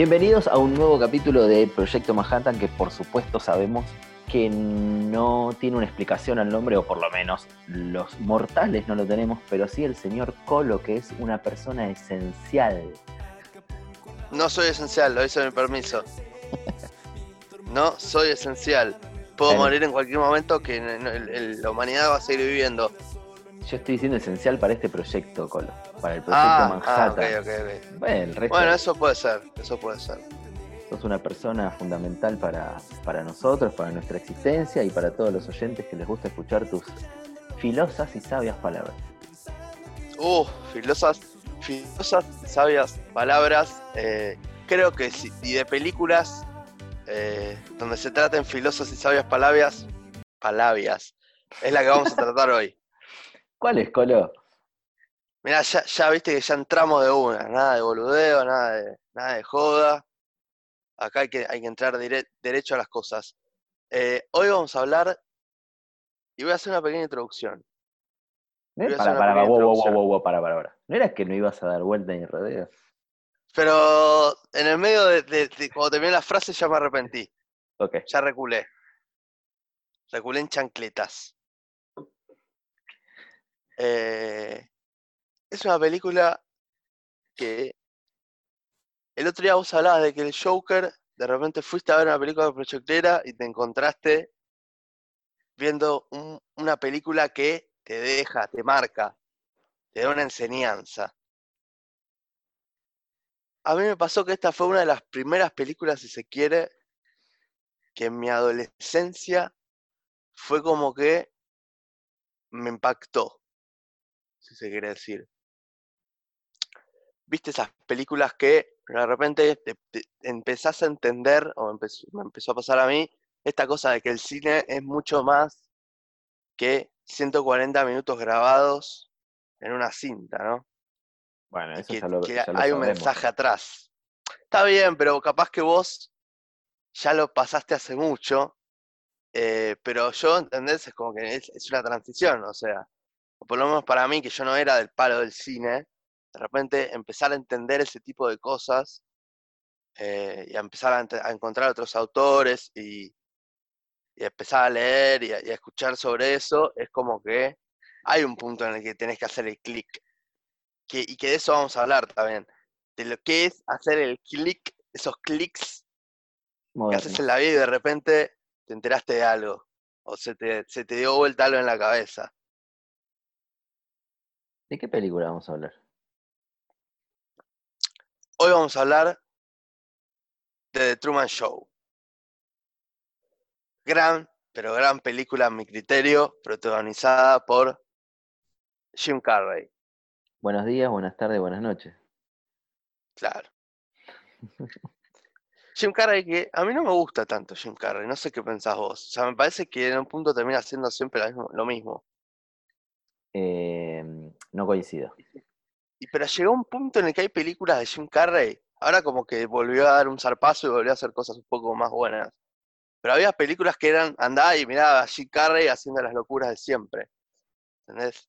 Bienvenidos a un nuevo capítulo de Proyecto Manhattan que por supuesto sabemos que no tiene una explicación al nombre, o por lo menos los mortales no lo tenemos, pero sí el señor Colo, que es una persona esencial. No soy esencial, lo hice mi permiso. No soy esencial. Puedo morir en cualquier momento que la humanidad va a seguir viviendo. Yo estoy diciendo esencial para este proyecto, Colo, para el proyecto Ah, ah, Manhattan. Bueno, el resto Bueno, eso puede ser, eso puede ser. sos una persona fundamental para, para nosotros, para nuestra existencia y para todos los oyentes que les gusta escuchar tus filosas y sabias palabras. Uh, filosas, filosas, sabias palabras. eh, creo que si, y de películas eh, donde se traten filosas y sabias palabras, palabras, es la que vamos a tratar hoy. ¿Cuál es, Colo? Mirá, ya, ya viste que ya entramos de una, nada de boludeo, nada de, nada de joda. Acá hay que, hay que entrar dire- derecho a las cosas. Eh, hoy vamos a hablar, y voy a hacer una pequeña introducción. ¿Eh? Hacer Para, para, pequeña wow, wow, wow, introducción. wow, wow, para, para, para. ¿No era que no ibas a dar vuelta ni rodeo? Pero en el medio de, de- de- cuando terminé la frase ya me arrepentí, ya reculé. Reculé en chancletas. Eh, es una película que el otro día vos hablabas de que el Joker, de repente fuiste a ver una película de proyectera y te encontraste viendo un- una película que te deja, te marca, te da una enseñanza. A mí me pasó que esta fue una de las primeras películas, si se quiere, que en mi adolescencia fue como que me impactó, si se quiere decir. ¿Viste esas películas que de repente te- te- empezás a entender, o empezó- me empezó a pasar a mí, esta cosa de que el cine es mucho más que 140 minutos grabados en una cinta, ¿no? Bueno, eso que, ya lo, que ya lo hay un mensaje atrás. Está bien, pero capaz que vos ya lo pasaste hace mucho, eh, pero yo, ¿entendés? Es como que es, es una transición, o sea, o por lo menos para mí, que yo no era del palo del cine, de repente empezar a entender ese tipo de cosas eh, y a empezar a, a encontrar otros autores y, y empezar a leer y a, y a escuchar sobre eso, es como que hay un punto en el que tenés que hacer el clic. Que, y que de eso vamos a hablar también. De lo que es hacer el clic, esos clics que haces en la vida y de repente te enteraste de algo. O se te, se te dio vuelta algo en la cabeza. ¿De qué película vamos a hablar? Hoy vamos a hablar de The Truman Show. Gran, pero gran película a mi criterio, protagonizada por Jim Carrey. Buenos días, buenas tardes, buenas noches. Claro. Jim Carrey, que a mí no me gusta tanto Jim Carrey, no sé qué pensás vos. O sea, me parece que en un punto termina siendo siempre lo mismo. Lo mismo. Eh, no coincido. Y pero llegó un punto en el que hay películas de Jim Carrey, ahora como que volvió a dar un zarpazo y volvió a hacer cosas un poco más buenas. Pero había películas que eran, andá y mirá a Jim Carrey haciendo las locuras de siempre. ¿Entendés?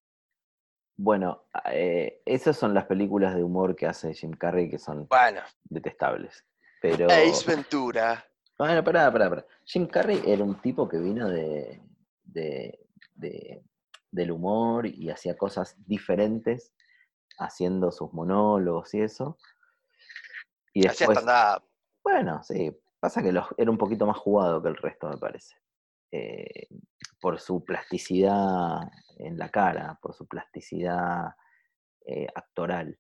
Bueno, eh, esas son las películas de humor que hace Jim Carrey que son Bueno, detestables. Pero. Ace Ventura. Bueno, pará, pará, pará. Jim Carrey era un tipo que vino de, de- de- del humor y hacía cosas diferentes, haciendo sus monólogos y eso. Y después, stand-up. bueno, sí, pasa que los- era un poquito más jugado que el resto, me parece. Eh, por su plasticidad en la cara, por su plasticidad eh, actoral.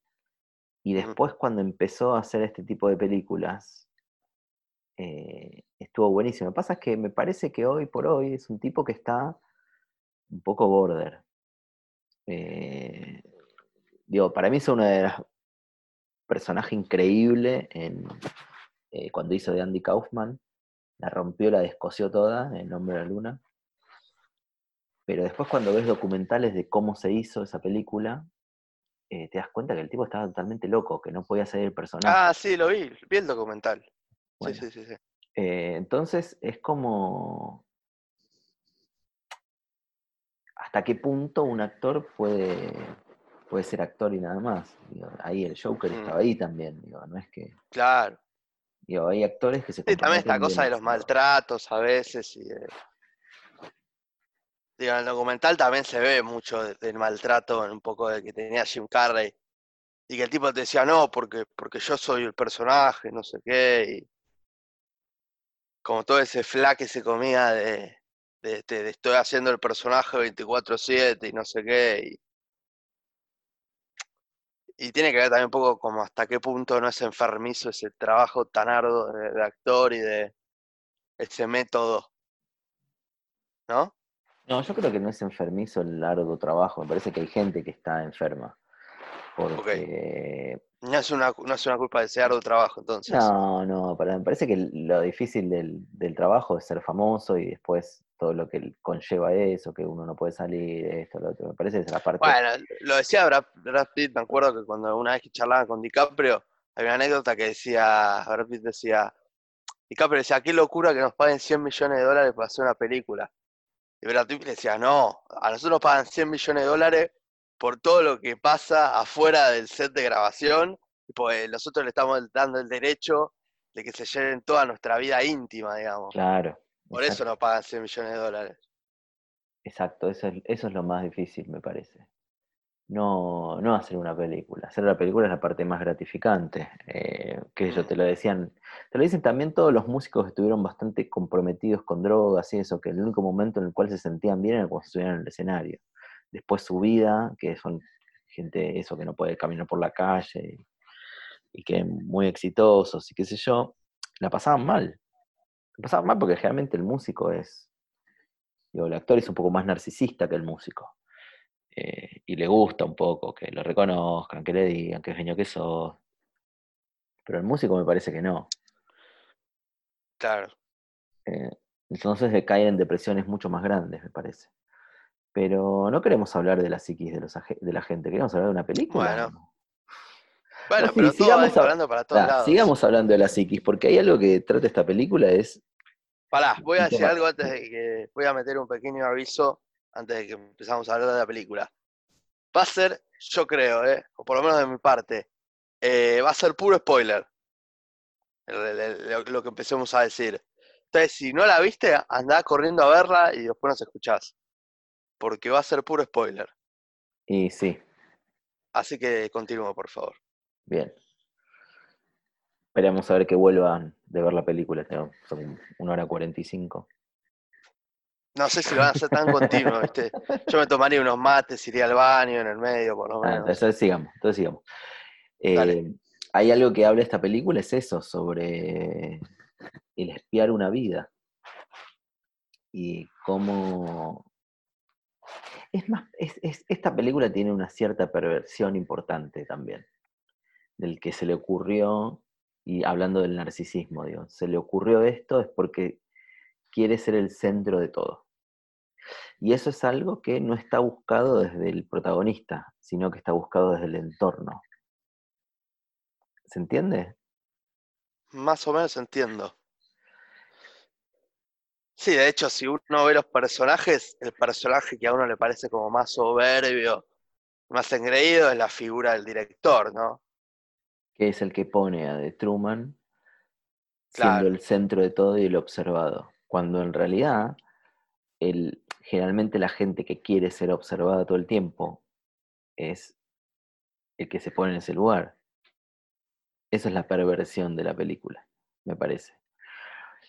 Y después cuando empezó a hacer este tipo de películas, eh, estuvo buenísimo. Lo que pasa es que me parece que hoy por hoy es un tipo que está un poco border. Eh, digo, para mí es uno de los personajes increíble en, eh, cuando hizo de Andy Kaufman. La rompió, la descosió toda en El Nombre de la Luna. Pero después cuando ves documentales de cómo se hizo esa película, eh, te das cuenta que el tipo estaba totalmente loco, que no podía ser el personaje. Ah, sí, lo vi, vi el documental. Bueno. Sí, sí, sí, sí. Entonces es como hasta qué punto un actor puede, puede ser actor y nada más. Digo, ahí el Joker Mm. estaba ahí también, digo, no es que. Claro. Digo, hay actores que se Sí, también esta cosa de los maltratos a veces y. Digo, en el documental también se ve mucho de- del maltrato, un poco de que tenía Jim Carrey. Y que el tipo te decía, no, porque, porque yo soy el personaje, no sé qué. Y como todo ese fla que se comía de, de, este, de estoy haciendo el personaje 24/7 y no sé qué. Y, y tiene que ver también un poco como hasta qué punto no es enfermizo ese trabajo tan arduo de, de actor y de ese método. ¿No? No, yo creo que no es enfermizo el largo trabajo. Me parece que hay gente que está enferma. Porque. No es una, no es una culpa de ese arduo trabajo, entonces. No, no, para, me parece que lo difícil del, del trabajo es ser famoso y después todo lo que conlleva eso, que uno no puede salir, esto, lo otro. Me parece que es la parte. Bueno, lo decía Brad, Brad Pitt, me acuerdo que cuando una vez que charlaba con DiCaprio, había una anécdota que decía, Brad Pitt decía, DiCaprio decía, qué locura que nos paguen 100 millones de dólares para hacer una película. Y Brad Pitt decía, no, a nosotros nos pagan 100 millones de dólares por todo lo que pasa afuera del set de grabación, y pues nosotros le estamos dando el derecho de que se lleven toda nuestra vida íntima, digamos. Claro. Por exacto, eso nos pagan 100 millones de dólares. Exacto, eso es, eso es lo más difícil, me parece. No, no hacer una película. Hacer la película es la parte más gratificante. Eh, que ellos Mm. te lo decían, te lo dicen también todos los músicos que estuvieron bastante comprometidos con drogas y eso, que el único momento en el cual se sentían bien era cuando estuvieron en el escenario. Después su vida, que son gente eso que no puede caminar por la calle y, y que muy exitosos y qué sé yo, la pasaban mal. La pasaban mal porque generalmente el músico es, digo, el actor es un poco más narcisista que el músico. Eh, y le gusta un poco que lo reconozcan, que le digan qué genio que sos. Pero el músico me parece que no. Claro. Eh, entonces de caer en depresiones mucho más grandes, me parece. Pero no queremos hablar de la psiquis de, los, de la gente, queremos hablar de una película. Bueno. Bueno, sí, pero sigamos hablando para todos lados. sigamos hablando de la psiquis, porque hay algo que trata esta película, es... Pará, voy a decir algo antes de que. Voy a meter un pequeño aviso antes de que empezamos a hablar de la película. Va a ser, yo creo, ¿eh? o por lo menos de mi parte, eh, va a ser puro spoiler. el- el- el- lo, que empecemos a decir. Entonces, si no la viste, andá corriendo a verla y después nos escuchás. Porque va a ser puro spoiler. Y sí, Así que continúo, por favor. bien. Esperemos a ver que vuelvan de ver la película, son una hora cuarenta y cinco. No sé si lo van a hacer tan continuo, ¿viste? Yo me tomaría unos mates, iría al baño en el medio, por lo Ah, menos. entonces sigamos, entonces sigamos. Eh, hay algo que habla esta película, es eso, sobre el espiar una vida. Y cómo... Es más, es- es- esta película tiene una cierta perversión importante también, del que se le ocurrió, y hablando del narcisismo, digo, se le ocurrió esto es porque quiere ser el centro de todo. Y eso es algo que no está buscado desde el protagonista, sino que está buscado desde el entorno. ¿Se entiende? Más o menos entiendo. Sí, de hecho, si uno ve los personajes, el personaje que a uno le parece como más soberbio, más engreído es la figura del director, ¿no? Que es el que pone a The Truman siendo el centro de todo y el observado. Cuando en realidad, el, generalmente la gente que quiere ser observada todo el tiempo es el que se pone en ese lugar. Esa es la perversión de la película, me parece.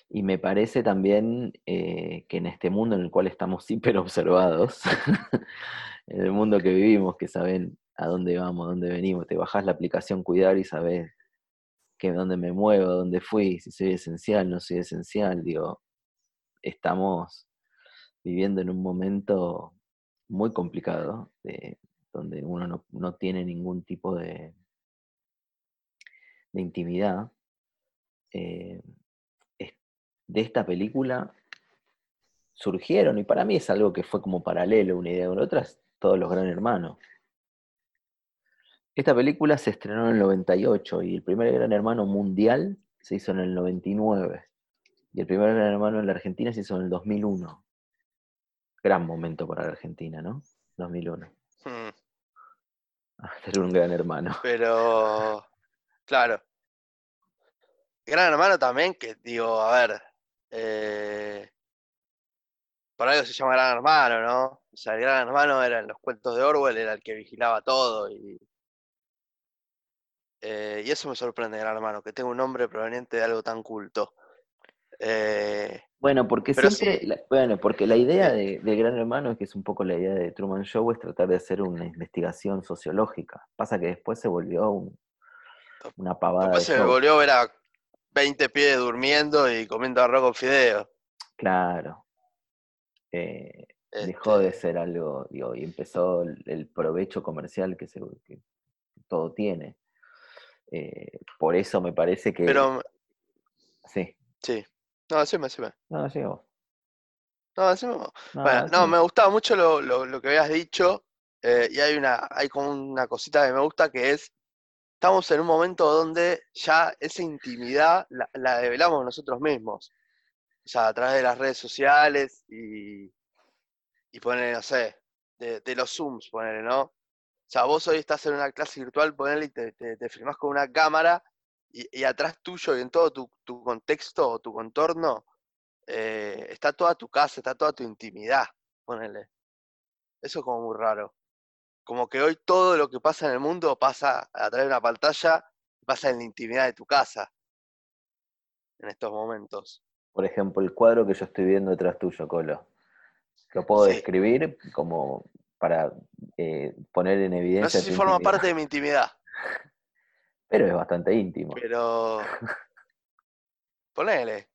Y me parece también eh, que en este mundo en el cual estamos hiper observados, en el mundo que vivimos, que saben a dónde vamos, a dónde venimos, te bajás la aplicación Cuidar y sabes que dónde me muevo, dónde fui, si soy esencial, no soy esencial, digo, estamos viviendo en un momento muy complicado, de- donde uno no, no tiene ningún tipo de, de intimidad. Eh, de esta película surgieron, y para mí es algo que fue como paralelo una idea con otra, todos los Gran Hermanos. Esta película se estrenó en el 98 y el primer Gran Hermano mundial se hizo en el 99. Y el primer Gran Hermano en la Argentina se hizo en el 2001. Gran momento para la Argentina, ¿no? 2001. Hmm, Ah, Ser un gran hermano. Pero, claro. Gran Hermano también, que digo, a ver, eh, por algo se llama Gran Hermano, ¿no? O sea, el Gran Hermano era en los cuentos de Orwell, era el que vigilaba todo y, eh, y eso me sorprende, Gran Hermano, que tenga un nombre proveniente de algo tan culto. Eh, bueno, porque siempre, sí. la- bueno, porque la idea de, de Gran Hermano, que es un poco la idea de Truman Show, es tratar de hacer una investigación sociológica. Pasa que después se volvió un- una pavada después de se show. volvió a ver a 20 pies durmiendo y comiendo arroz con fideo. Claro. Eh, dejó de Este, ser algo, digo, y empezó el, el provecho comercial que, se, que todo tiene. Eh, por eso me parece que... pero, Sí. sí. No, decime, decime. No, llegó. No, decime vos. No, Bueno, no, decime. me gustaba mucho lo, lo- lo que habías dicho eh, y hay una, hay como una cosita que me gusta que es, estamos en un momento donde ya esa intimidad la, la develamos nosotros mismos. O sea, a través de las redes sociales y, y ponerle, no sé, de, de los Zooms, ponerle, ¿no? O sea, vos hoy estás en una clase virtual, ponele y te, te, te filmás con una cámara y, y atrás tuyo y en todo tu, tu contexto o tu contorno eh, está toda tu casa, está toda tu intimidad, ponele. Eso es como muy raro. Como que hoy todo lo que pasa en el mundo pasa a través de una pantalla, pasa en la intimidad de tu casa, en estos momentos. Por ejemplo, el cuadro que yo estoy viendo detrás tuyo, Colo. Lo puedo Sí. describir como para eh, poner en evidencia. No sé si forma intimidad, parte de mi intimidad, Pero es bastante íntimo. pero ponele.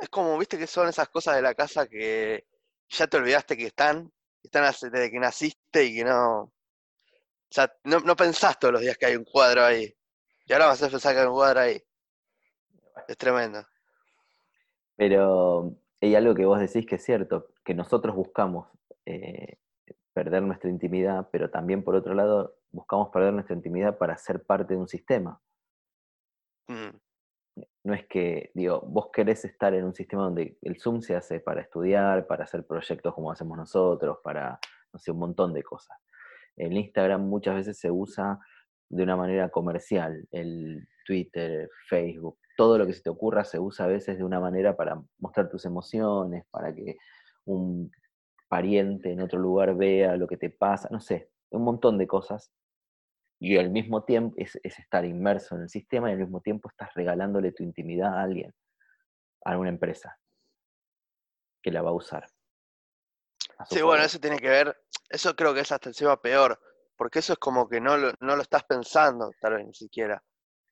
Es como, viste que son esas cosas de la casa que ya te olvidaste que están, están desde que naciste y que no. O sea, no, no pensás todos los días que hay un cuadro ahí. Y ahora vas a pensar que hay un cuadro ahí. Es tremendo. Pero hay algo que vos decís que es cierto, que nosotros buscamos eh, perder nuestra intimidad, pero también por otro lado buscamos perder nuestra intimidad para ser parte de un sistema. Mm, No es que, digo, vos querés estar en un sistema donde el Zoom se hace para estudiar, para hacer proyectos como hacemos nosotros, para, no sé, un montón de cosas. El Instagram muchas veces se usa de una manera comercial, el Twitter, Facebook, todo lo que se te ocurra se usa a veces de una manera para mostrar tus emociones, para que un pariente en otro lugar vea lo que te pasa, no sé, un montón de cosas. Y al mismo tiempo es, es estar inmerso en el sistema y al mismo tiempo estás regalándole tu intimidad a alguien, a una empresa, que la va a usar. a Sí, bueno, eso tiene que ver, eso creo que es hasta encima peor, porque eso es como que no lo, no lo estás pensando, tal vez ni siquiera.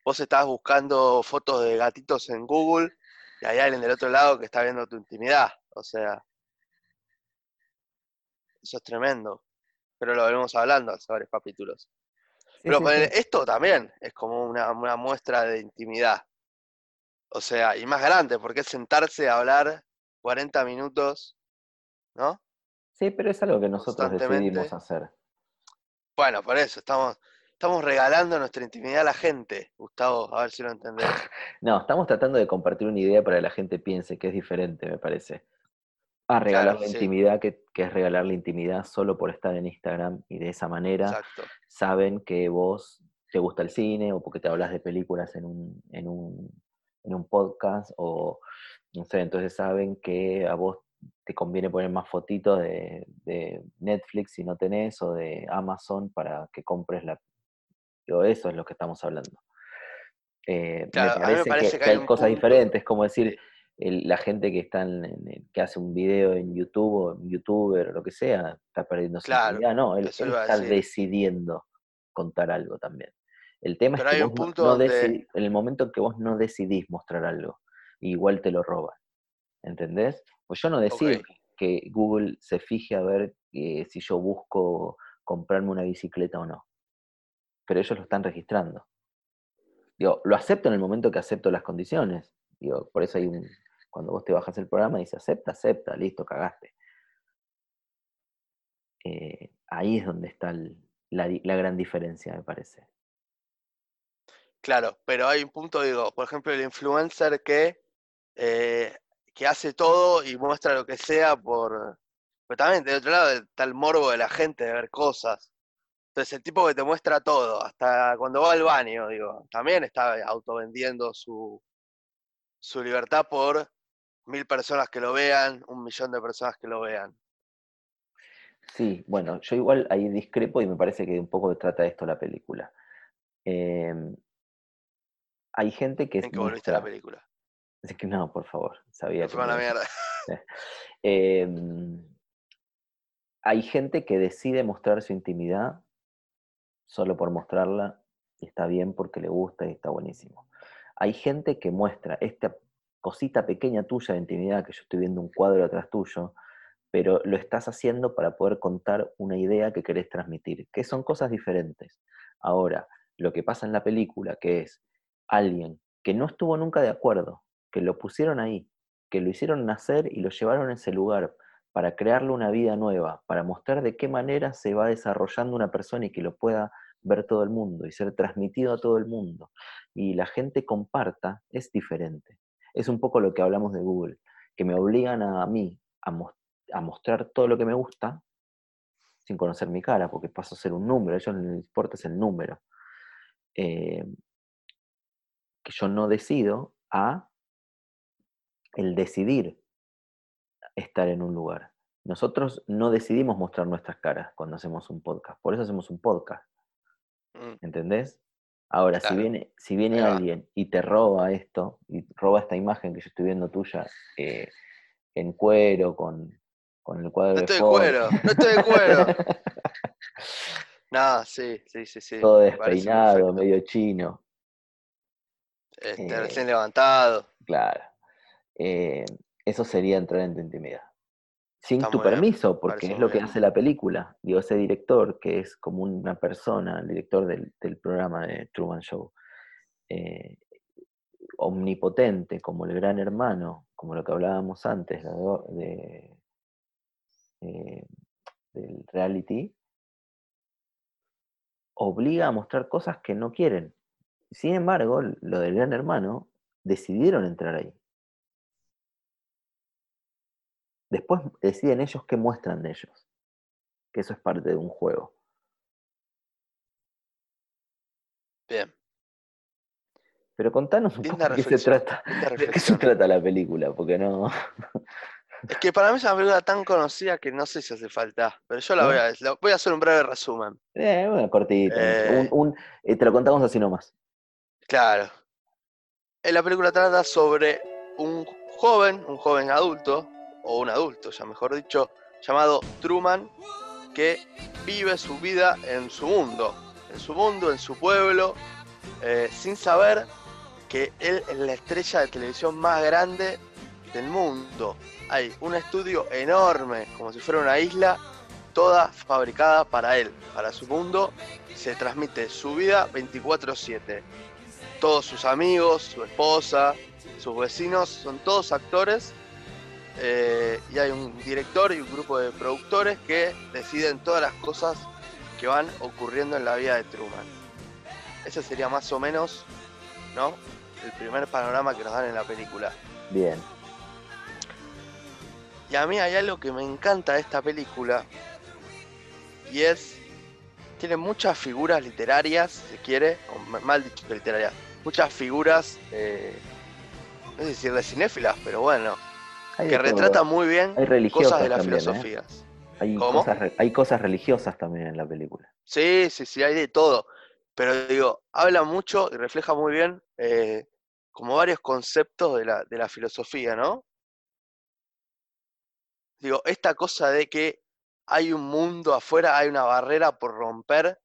Vos estás buscando fotos de gatitos en Google y hay alguien del otro lado que está viendo tu intimidad, o sea, eso es tremendo, pero lo venimos hablando hace varios capítulos. Sí, Pero sí, esto también es como una, una muestra de intimidad, o sea, y más grande, porque es sentarse a hablar 40 minutos, ¿no? Sí, pero es algo que nosotros decidimos hacer. Bueno, por eso, estamos, estamos regalando nuestra intimidad a la gente, Gustavo, a ver si lo entendés. No, estamos tratando de compartir una idea para que la gente piense que es diferente, me parece. A regalar Claro, la sí. intimidad, que, que es regalar la intimidad solo por estar en Instagram y de esa manera Exacto. saben que vos te gusta el cine o porque te hablas de películas en un, en un, en un podcast o no sé, entonces saben que a vos te conviene poner más fotitos de, de Netflix si no tenés o de Amazon para que compres la... Digo, eso es lo que estamos hablando. Eh, Claro, me parece, que, hay cosas punto- diferentes, como decir. El- la gente que está en, que hace un video en YouTube o en YouTuber o lo que sea, está perdiendo su Claro. No, él, está decidiendo contar algo también. El tema Pero es que vos no- punto no, donde- en el momento en que vos no decidís mostrar algo, igual te lo roban. ¿Entendés? Pues yo no decido que Google se fije a ver eh, si yo busco comprarme una bicicleta o no. Pero ellos lo están registrando. Digo, lo acepto en el momento que acepto las condiciones. Digo, por eso hay un. Cuando vos te bajas el programa dice acepta, acepta, listo, cagaste. Eh, ahí es donde está la gran diferencia, me parece. Claro, pero hay un punto, digo, por ejemplo, el influencer que, eh, que hace todo y muestra lo que sea por... Pero también, de otro lado, está el morbo de la gente de ver cosas. Entonces, el tipo que te muestra todo, hasta cuando va al baño, digo, también está autovendiendo su, su libertad por mil personas que lo vean, un millón de personas que lo vean. Sí, bueno, yo igual ahí discrepo y me parece que un poco trata de esto la película. Em, hay gente que... ¿En qué volviste a la película? que no, por favor, sabía que... Fue mierda. Em, hay gente que decide mostrar su intimidad solo por mostrarla y está bien porque le gusta y está buenísimo. Hay gente que muestra esta cosita pequeña tuya de intimidad, que yo estoy viendo un cuadro atrás tuyo, pero lo estás haciendo para poder contar una idea que querés transmitir, que son cosas diferentes. Ahora, lo que pasa en la película, que es alguien que no estuvo nunca de acuerdo, que lo pusieron ahí, que lo hicieron nacer y lo llevaron a ese lugar para crearle una vida nueva, para mostrar de qué manera se va desarrollando una persona y que lo pueda ver todo el mundo y ser transmitido a todo el mundo. Y la gente comparta, es diferente. Es un poco lo que hablamos de Google, que me obligan a mí a, mostrar todo lo que me gusta sin conocer mi cara, porque paso a ser un número, a ellos les importa es el número. Eh, que yo no decido a el decidir estar en un lugar. Nosotros no decidimos mostrar nuestras caras cuando hacemos un podcast, por eso hacemos un podcast. Mm. ¿Entendés? Ahora, si viene, si viene alguien y te roba esto, y roba esta imagen que yo estoy viendo tuya eh, en cuero, con, el cuadro no estoy de cuero, no estoy de cuero. no, sí, sí, sí, sí. Todo despeinado, medio chino. Este, recién levantado. Claro. Eh, eso sería entrar en tu intimidad. Sin tu permiso, porque es lo que hace la película. Digo, ese director, que es como una persona, el director del, programa de Truman Show, eh, omnipotente, como el gran hermano, como lo que hablábamos antes de, eh, del reality, obliga a mostrar cosas que no quieren. Sin embargo, lo del gran hermano, decidieron entrar ahí. Después deciden ellos qué muestran de ellos, que eso es parte de un juego. Bien. Pero contanos un poco de qué se trata, de qué se trata la película, porque no. Es que para mí es una película tan conocida que no sé si hace falta, pero yo la voy a, voy a hacer un breve resumen. Eh, bueno, cortito. Eh. Eh, te lo contamos así nomás. Claro. En la película trata sobre un joven, un joven adulto, o un adulto, ya mejor dicho, llamado Truman, que vive su vida en su mundo, en su mundo, en su pueblo, eh, sin saber que él es la estrella de televisión más grande del mundo. Hay un estudio enorme, como si fuera una isla, toda fabricada para él, para su mundo. Se transmite su vida 24/7. Todos sus amigos, su esposa, sus vecinos, son todos actores eh, y hay un director y un grupo de productores que deciden todas las cosas que van ocurriendo en la vida de Truman. Ese sería más o menos, ¿no? El primer panorama que nos dan en la película. Bien. Y a mí hay algo que me encanta de esta película y es tiene muchas figuras literarias, si se quiere, o mal dicho literarias, muchas figuras, eh, no sé decir de cinéfilas, pero bueno, que retrata muy bien cosas de la ¿eh? filosofía. Hay, cosas, hay cosas religiosas también en la película. Sí, sí, sí, hay de todo. Pero digo, habla mucho y refleja muy bien eh, como varios conceptos de la, de la filosofía, ¿no? Digo, esta cosa de que hay un mundo afuera, hay una barrera por romper,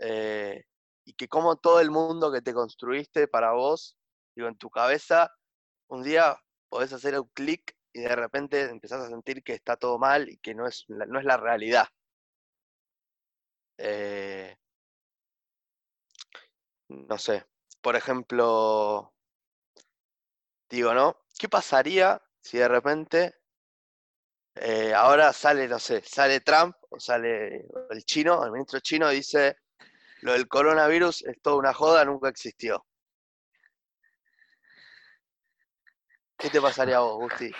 eh, y que como todo el mundo que te construiste para vos, digo, en tu cabeza, un día podés hacer un clic y de repente empezás a sentir que está todo mal y que no es no es la realidad. Eh, no sé, por ejemplo, digo, ¿no? ¿Qué pasaría si de repente eh, ahora sale, no sé, sale Trump o sale el chino, el ministro chino dice, lo del coronavirus es toda una joda, nunca existió. ¿Qué te pasaría a vos, Gusti?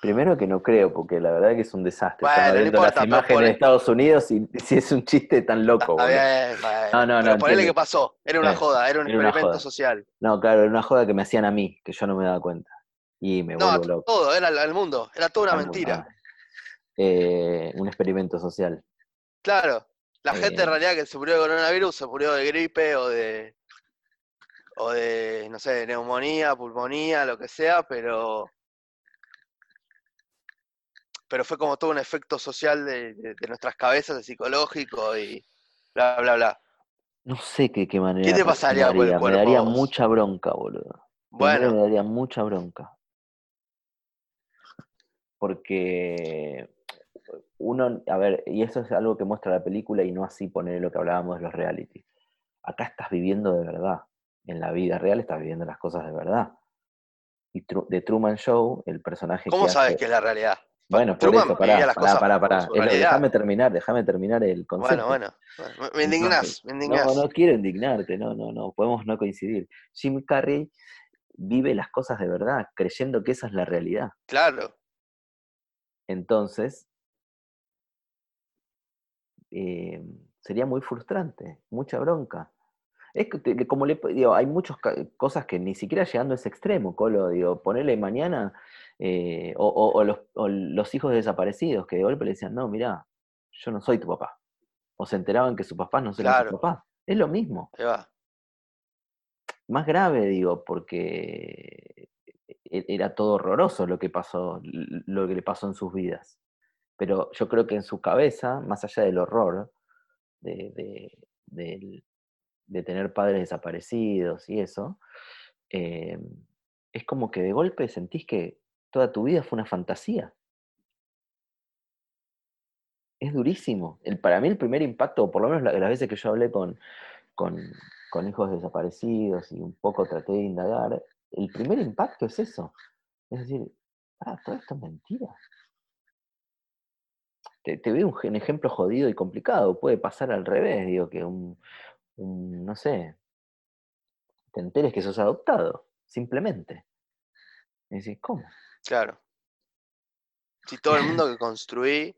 Primero que no creo, porque la verdad que es un desastre. Bueno, Estaba no viendo importa, las imágenes de Estados Unidos y si es un chiste tan loco. Está boludo. bien, bueno. No, no, Pero no, ponele que pasó. Era una joda, era un era experimento social. No, claro, era una joda que me hacían a mí, que yo no me daba cuenta. Y me No, vuelvo loco. todo, era el mundo. Era toda una mentira. ah. Eh, un experimento social. Claro. La gente Eh. en realidad que se murió de coronavirus se murió de gripe o de. O de, no sé, neumonía, pulmonía, lo que sea, pero. Pero fue como todo un efecto social de, de- de nuestras cabezas, de psicológico y bla, bla, bla. No sé qué, qué manera. ¿Qué te pasaría por el reaccionaría. cuerpo Me daría vos? mucha bronca, boludo. Primero Bueno, me daría mucha bronca. Porque uno, a ver, y eso es algo que muestra la película y no así poner lo que hablábamos de los reality. Acá estás viviendo de verdad. En la vida real estás viviendo las cosas de verdad. Y Tru- de Truman Show, el personaje ¿cómo que sabes hace- que es la realidad? Bueno, por Truman eso, pará, las pará, pará, por pará. su Es lo- realidad. Déjame terminar, déjame terminar el concepto. Bueno, bueno. Me- indignás, me indignás. No, no quiero indignarte, no, no, no, podemos no coincidir. Jim Carrey vive las cosas de verdad, creyendo que esa es la realidad. Claro. Entonces, eh, sería muy frustrante, mucha bronca. Es que, como le digo, hay muchas cosas que ni siquiera llegando a ese extremo, Colo, digo, ponerle mañana, eh, o, o- o los, o los hijos desaparecidos, que de golpe le decían, no, mirá, yo no soy tu papá. O se enteraban que sus papás no eran Claro. sus papás. Es lo mismo. Ahí va. más grave, digo, porque e- era todo horroroso lo que pasó, lo que le pasó en sus vidas. Pero yo creo que en su cabeza, más allá del horror de, de- del- de tener padres desaparecidos y eso, eh, es como que de golpe sentís que toda tu vida fue una fantasía. Es durísimo. El, para mí el primer impacto, por lo menos la- las veces que yo hablé con, con, con hijos desaparecidos y un poco traté de indagar, el primer impacto es eso. Es decir, ah, todo esto es mentira. Te, veo un, un ejemplo jodido y complicado. Puede pasar al revés, digo, que un, no sé, te enteres que sos adoptado, simplemente. Es decir, ¿cómo? Claro. Si todo el mundo que construí,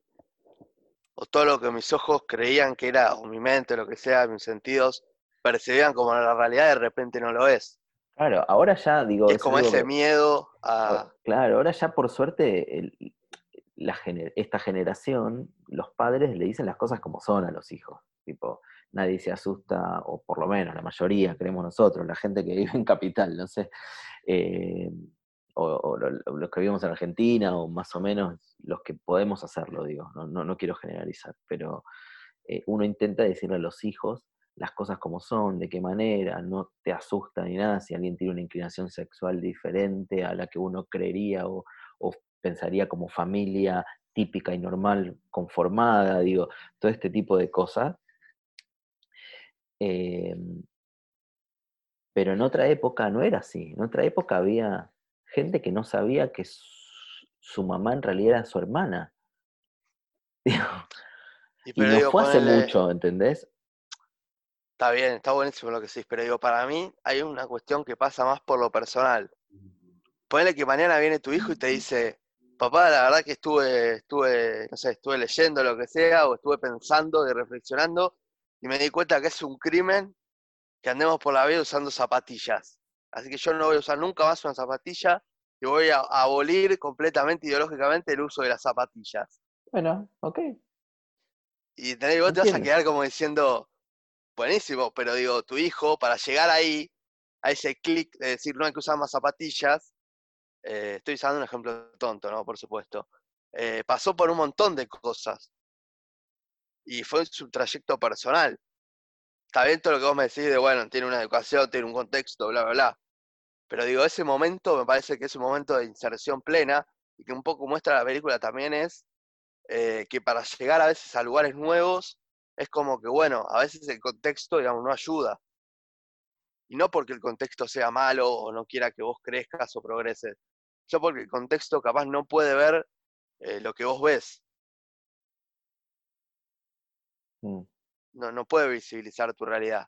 o todo lo que mis ojos creían que era, o mi mente, lo que sea, mis sentidos, percibían como la realidad, de repente no lo es. Claro, ahora ya digo. Y es como ese que- miedo a. Claro, ahora ya por suerte el- la gener- esta generación, los padres le dicen las cosas como son a los hijos. Tipo, nadie se asusta, o por lo menos la mayoría, creemos nosotros, la gente que vive en capital, no sé. eh, o, o lo- lo- los que vivimos en Argentina, o más o menos los que podemos hacerlo, digo, no, no, no quiero generalizar, pero eh, uno intenta decirle a los hijos las cosas como son, de qué manera, no te asusta ni nada si alguien tiene una inclinación sexual diferente a la que uno creería o, o pensaría como familia típica y normal, conformada, digo, todo este tipo de cosas. Eh, pero en otra época no era así, en otra época había gente que no sabía que su, su mamá en realidad era su hermana. Digo, Y y pero no digo, fue hace ponele- mucho, ¿entendés? Está bien, está buenísimo lo que decís, pero digo, para mí hay una cuestión que pasa más por lo personal. Ponele que mañana viene tu hijo y te dice, papá, la verdad que estuve, estuve, no sé, estuve leyendo lo que sea, o estuve pensando y reflexionando, y me di cuenta que es un crimen que andemos por la vida usando zapatillas. Así que yo no voy a usar nunca más una zapatilla y voy a abolir completamente ideológicamente el uso de las zapatillas. Bueno, ok. Y tenés- vos te vas a Entiendo. quedar como diciendo, buenísimo, pero digo, tu hijo, para llegar ahí, a ese clic de decir no hay que usar más zapatillas, eh, estoy usando un ejemplo tonto, ¿no? Por supuesto. eh, pasó por un montón de cosas. Y fue su trayecto personal. Está bien todo lo que vos me decís de, bueno, tiene una educación, tiene un contexto, bla, bla, bla. Pero digo, ese momento me parece que es un momento de inserción plena y que un poco muestra la película también es eh, que para llegar a veces a lugares nuevos es como que, bueno, a veces el contexto, digamos, no ayuda. Y no porque el contexto sea malo o no quiera que vos crezcas o progreses, sino porque el contexto capaz no puede ver eh, lo que vos ves, Mm. no, no puede visibilizar tu realidad.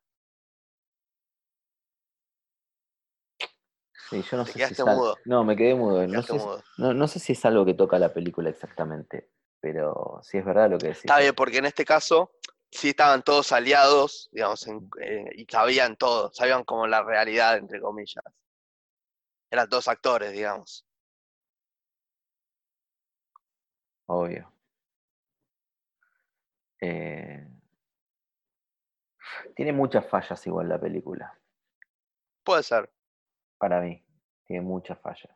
Sí, yo no Te sé si quedaste al- mudo. No, me quedé mudo. No sé, si- mudo. no, no sé si es algo que toca la película exactamente, pero sí es verdad lo que decís. Está bien, porque en este caso sí estaban todos aliados, digamos, en- eh, y sabían todo, sabían como la realidad, entre comillas. Eran todos actores, digamos. Obvio. Eh, tiene muchas fallas igual la película, Puede ser. para mí. Tiene muchas fallas.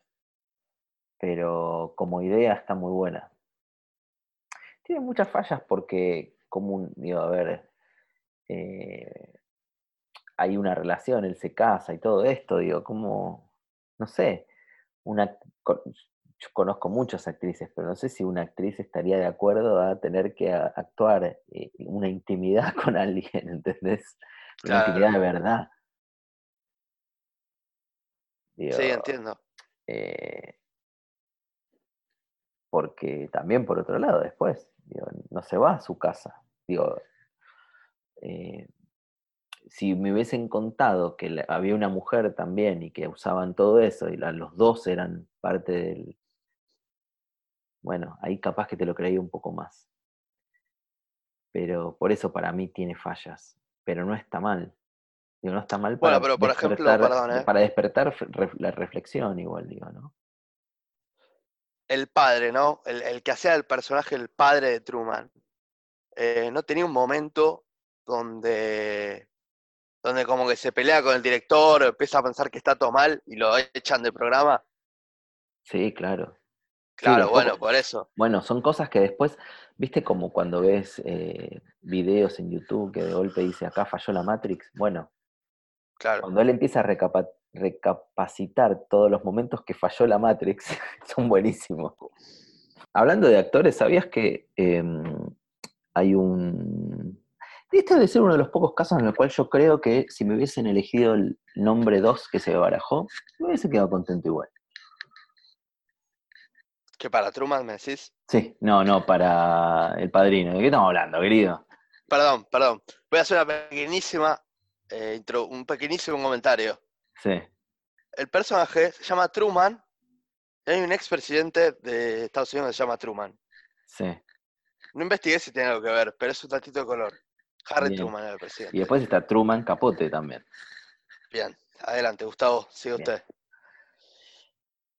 Pero como idea está muy buena. Tiene muchas fallas porque, como un, digo, a ver, eh, hay una relación, él se casa y todo esto, digo, como, no sé, una, yo conozco muchas actrices, pero no sé si una actriz estaría de acuerdo a tener que a- actuar eh, una intimidad con alguien, ¿entendés? Una intimidad de verdad. Digo, Sí, entiendo. eh, porque también por otro lado, después, digo, no se va a su casa. Digo, eh, si me hubiesen contado que había una mujer también y que usaban todo eso y los dos eran parte del... Bueno, ahí capaz que te lo creía un poco más. Pero por eso para mí tiene fallas, pero no está mal. Digo, no está mal Bueno, para pero por ejemplo, despertar, perdón, ¿eh? para despertar la reflexión igual, digo, ¿no? El padre, ¿no? El, el que hacía el personaje, el padre de Truman, eh, no tenía un momento donde, donde como que se pelea con el director, empieza a pensar que está todo mal y lo echan del programa. Sí, claro. Claro, bueno, por eso. Bueno, son cosas que después, viste como cuando ves eh, videos en YouTube que de golpe dice acá falló la Matrix. Bueno, Claro. cuando él empieza a recapa- recapacitar todos los momentos que falló la Matrix, son buenísimos. Hablando de actores, ¿sabías que em, hay un... Este debe ser uno de los pocos casos en el cual yo creo que si me hubiesen elegido el nombre 2 que se barajó, me hubiese quedado contento igual. Que para Truman me decís. Sí, no, no, para El Padrino. ¿De qué estamos hablando, querido? Perdón, perdón. Voy a hacer una pequeñísima, eh, intro, un pequeñísimo comentario. Sí. El personaje se llama Truman. Y hay un expresidente de Estados Unidos que se llama Truman. Sí. No investigué si tiene algo que ver, pero es un tantito de color. Harry Bien. Truman era el presidente. Y después está Truman Capote también. Bien, adelante, Gustavo, sigue Bien. usted.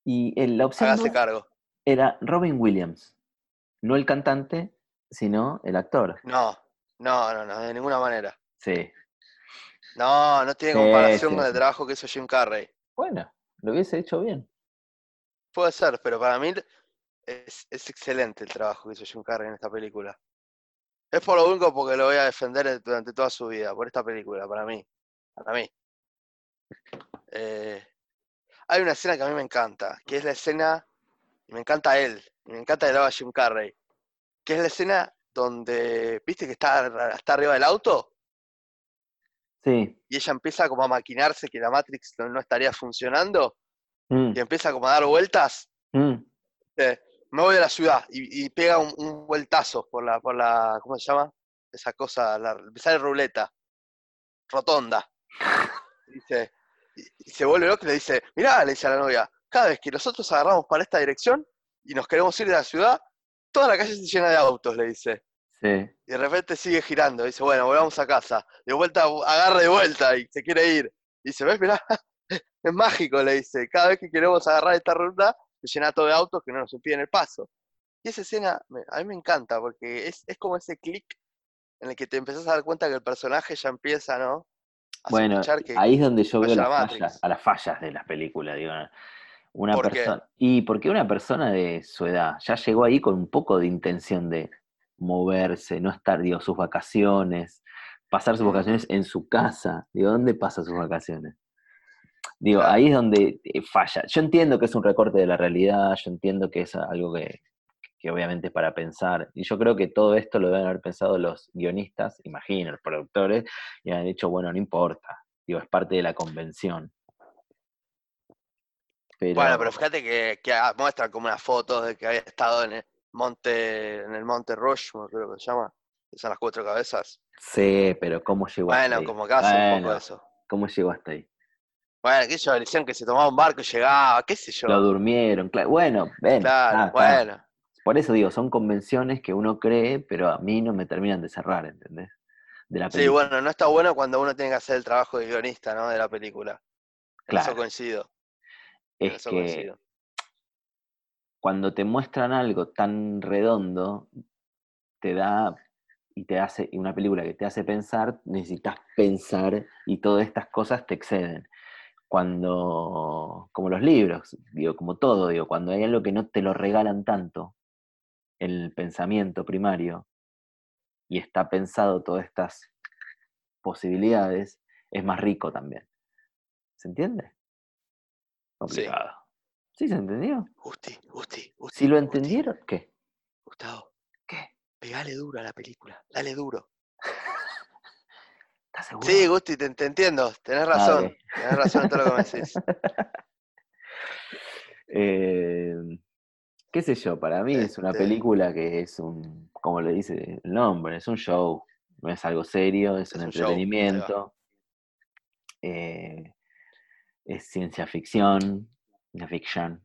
Y el- la opción Hágase dos cargo. Era Robin Williams. No el cantante, sino el actor. No, no, no, no, de ninguna manera. Sí. No, no tiene comparación sí, con el trabajo que hizo Jim Carrey. Bueno, lo hubiese hecho bien. Puede ser, pero para mí es, es excelente el trabajo que hizo Jim Carrey en esta película. Es por lo único porque lo voy a defender durante toda su vida, por esta película, para mí. Para mí. Eh, hay una escena que a mí me encanta, que es la escena, y me encanta él, y me encanta haga Jim Carrey, que es la escena donde, ¿viste que está, está arriba del auto? Sí. Y ella empieza como a maquinarse que la Matrix no, no estaría funcionando, Mm, y empieza como a dar vueltas. mm. eh, me voy de la ciudad y, y pega un, un vueltazo por la, por la, ¿cómo se llama? Esa cosa, la, sale ruleta, rotonda. Dice, y, y se vuelve loco y le dice, mirá, le dice a la novia, cada vez que nosotros agarramos para esta dirección y nos queremos ir de la ciudad, toda la calle se llena de autos, le dice. Sí. Y de repente sigue girando, dice, bueno, volvamos a casa. De vuelta, agarra de vuelta y se quiere ir. Dice, ¿ves? Mirá, es mágico, le dice. Cada vez que queremos agarrar esta ruta, se llena todo de autos que no nos impiden el paso. Y esa escena a mí me encanta porque es, es como ese clic en el que te empezás a dar cuenta que el personaje ya empieza, ¿no? A Bueno, que ahí es donde yo veo las la fallas, a las fallas de las películas, digo. Una ¿Por qué? persona. Y porque una persona de su edad ya llegó ahí con un poco de intención de moverse, no estar, digo, sus vacaciones, pasar sus Ujú. vacaciones en su casa. Digo, ¿dónde pasa sus vacaciones? Digo, Claro. ahí es donde eh, falla. Yo entiendo que es un recorte de la realidad, yo entiendo que es algo que, que obviamente es para pensar. Y yo creo que todo esto lo deben haber pensado los guionistas, imagino, los productores, y han dicho, bueno, no importa. Digo, es parte de la convención. Pero, Bueno, pero fíjate que, que ah, muestran como unas fotos de que había estado en el monte, en el monte Rushmore, creo que se llama. que son las cuatro cabezas. Sí, pero ¿cómo llegó hasta Bueno, ahí? como que hace un poco Bueno, eso. ¿Cómo llegó hasta ahí? Bueno, sé yo, decían que se tomaba un barco y llegaba, qué sé yo. Lo durmieron, claro. Bueno, ven. Claro, ah, bueno. Por eso digo, son convenciones que uno cree, pero a mí no me terminan de cerrar, ¿entendés? De la Sí, bueno, no está bueno cuando uno tiene que hacer el trabajo de guionista, ¿no? De la película. Claro. eso coincido. Es eso que coincido. cuando te muestran algo tan redondo, te da y te hace y una película que te hace pensar, necesitas pensar y todas estas cosas te exceden. Cuando, como los libros, digo, como todo, digo, cuando hay algo que no te lo regalan tanto, el pensamiento primario, y está pensado todas estas posibilidades, es más rico también. ¿Se entiende? Complicado. ¿Sí se entendió? Gusti, Gusti, Gusti. Si lo Gusti, entendieron, ¿qué? Gustavo, ¿Qué? pegale duro a la película, dale duro. ¿Estás seguro? Sí, Gusti, te, te entiendo, tenés razón. Tenés razón en todo lo que me decís. Eh, qué sé yo, para mí es una Este- película que es un, como le dice el nombre, es un show, no es algo serio, es, Es un show, entretenimiento, eh, es ciencia ficción, una ficción.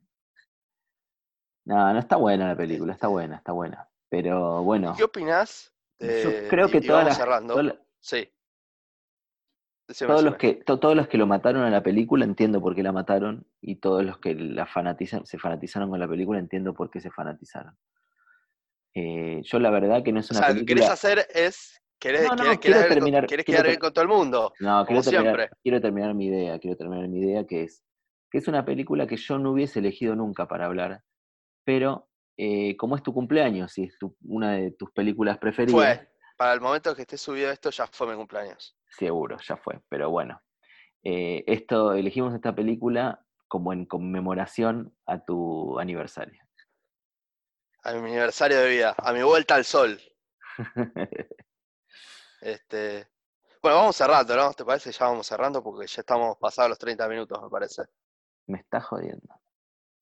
No, no está buena la película, está buena, está buena. Pero bueno, ¿Qué opinás? yo creo que y todas las, cerrando. todas las- Sí. Decime, todos los que to- todos los que lo mataron a la película entiendo por qué la mataron y todos los que la fanatizan se fanatizaron con la película entiendo por qué se fanatizaron Eh, yo la verdad que no es O una sea, lo que querés película hacer es. No, no, ver con- terminar- quiero quedar bien con todo el mundo. no quiero terminar, quiero terminar mi idea quiero terminar mi idea que es que es una película que yo no hubiese elegido nunca para hablar pero eh, como es tu cumpleaños y es tu- una de tus películas preferidas Fue. Para el momento que esté subido esto, ya fue mi cumpleaños. Seguro, ya fue, pero bueno. Eh, esto, elegimos esta película como en conmemoración a tu aniversario. A mi aniversario de vida, a mi vuelta al sol. Este. Bueno, vamos cerrando, ¿no? ¿Te parece? Ya vamos cerrando porque ya estamos pasados los 30 minutos, me parece. Me está jodiendo.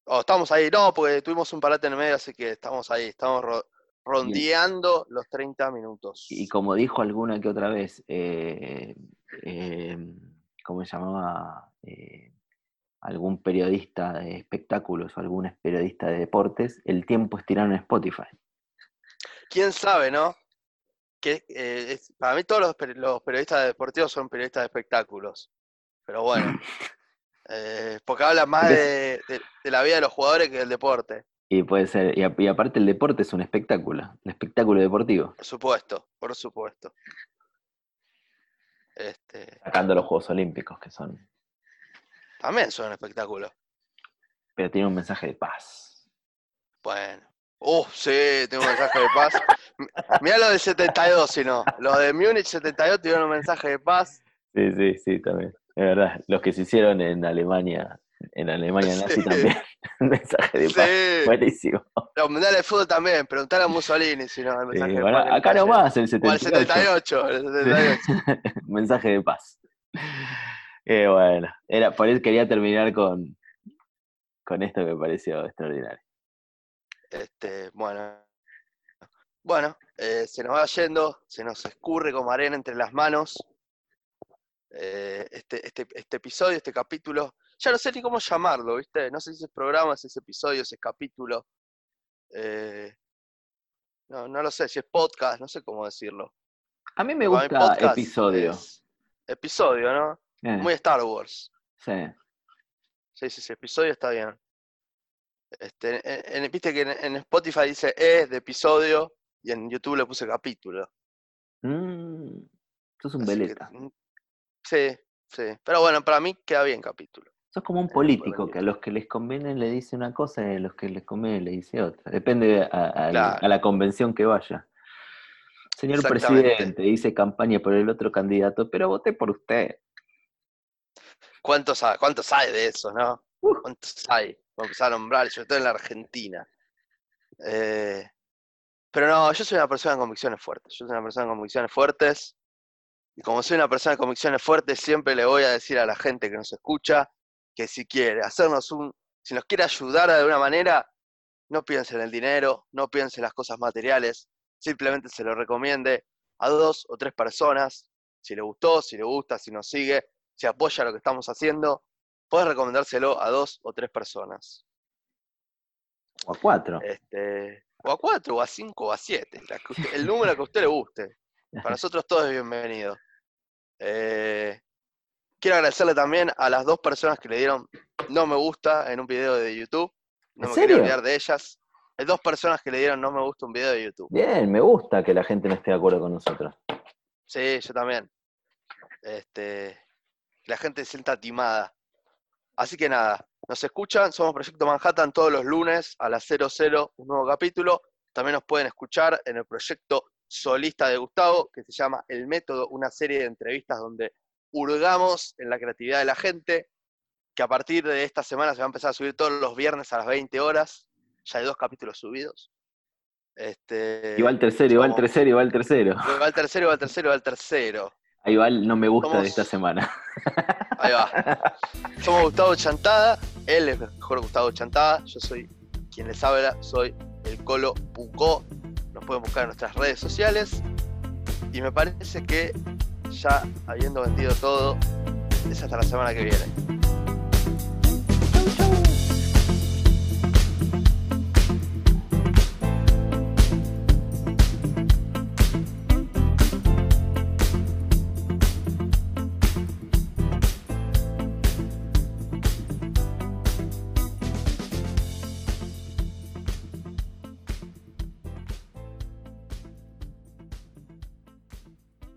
Oh, estamos ahí, no, porque tuvimos un parate en el medio, así que estamos ahí, estamos ro- rondeando los 30 minutos. Y como dijo alguna que otra vez, eh, eh, ¿cómo se llamaba? Eh, algún periodista de espectáculos o algún periodista de deportes, el tiempo es tirano en Spotify. ¿Quién sabe, no? Que, eh, es- para mí todos los, peri- los periodistas deportivos son periodistas de espectáculos. Pero bueno, eh, porque hablan más de, de- de la vida de los jugadores que del deporte. Y puede ser, y, a- y aparte el deporte es un espectáculo, un espectáculo deportivo, Por supuesto, por supuesto. Este, sacando los Juegos Olímpicos, que son, también son un espectáculo. pero tiene un mensaje de paz. Bueno. Uh, sí, tengo un mensaje de paz. Mirá lo del 72, si no. Los de Múnich 72 tuvieron un mensaje de paz. Sí, sí, sí, también. Es verdad. Los que se hicieron en Alemania, en Alemania nazi Sí. también. Un mensaje de paz. Sí. Buenísimo. Los mundiales de fútbol también. Preguntale a Mussolini si no. El Sí, mensaje de bueno, paz acá nomás, el lleno. O el 78. 78. El 78. mensaje de paz. Eh, bueno, era, por eso quería terminar con, con esto que me pareció extraordinario. Este, bueno. Bueno, eh, se nos va yendo, se nos escurre como arena entre las manos. eh, este, este, este episodio, este capítulo. Ya no sé ni cómo llamarlo, ¿viste? No sé si es programa, si es episodio, si es capítulo. eh, no, no lo sé, si es podcast, no sé cómo decirlo. A mí me gusta episodio. es episodio, ¿no? Eh, Muy Star Wars. sí. Sí, sí, sí, episodio está bien. Este, en- en- Viste que en, en Spotify dice E de episodio y en YouTube le puse capítulo. Mm, sos un Así veleta. mm, sí, sí. Pero bueno, para mí queda bien capítulo. Sos como un Eh, político, que a los que les conviene le dice una cosa y a los que les conviene le dice otra. Depende a, a- Claro. a la convención que vaya. Señor presidente, hice campaña por el otro candidato, pero voté por usted. ¿Cuántos hay, cuántos hay de eso, no? Uh. ¿Cuántos hay? Vamos a empezar a nombrar, sobre todo en la Argentina. Eh, pero no, yo soy una persona con convicciones fuertes. Yo soy una persona con convicciones fuertes. Y como soy una persona con convicciones fuertes, siempre le voy a decir a la gente que nos escucha que si quiere hacernos un, si nos quiere ayudar de alguna manera, no piense en el dinero, no piense en las cosas materiales, simplemente se lo recomiende a dos o tres personas, si le gustó, si le gusta, si nos sigue, si apoya lo que estamos haciendo, puedes recomendárselo a dos o tres personas. O a cuatro. Este, o a cuatro, o a cinco, o a siete. el número que a usted le guste. Para nosotros todo es bienvenido. Eh, quiero agradecerle también a las dos personas que le dieron no me gusta en un video de YouTube. No me quería olvidar de ellas. Hay dos personas que le dieron no me gusta un video de YouTube. Bien, me gusta que la gente no esté de acuerdo con nosotros. Sí, yo también. Este, la gente se sienta timada. Así que nada, nos escuchan, somos Proyecto Manhattan todos los lunes a las 00, un nuevo capítulo. También nos pueden escuchar en el proyecto solista de Gustavo, que se llama El Método, una serie de entrevistas donde hurgamos en la creatividad de la gente, que a partir de esta semana se va a empezar a subir todos los viernes a las 20 horas. Ya hay dos capítulos subidos. Este, y va el tercero, y va el tercero, y va el tercero. va el tercero, va el tercero, va el tercero. Ahí va el no me gusta de esta semana. Ahí va. Somos Gustavo Chantada, él es mejor Gustavo Chantada, yo soy quien les habla, soy el Colo Pucó. Nos pueden buscar en nuestras redes sociales. Y me parece que ya habiendo vendido todo, es hasta la semana que viene.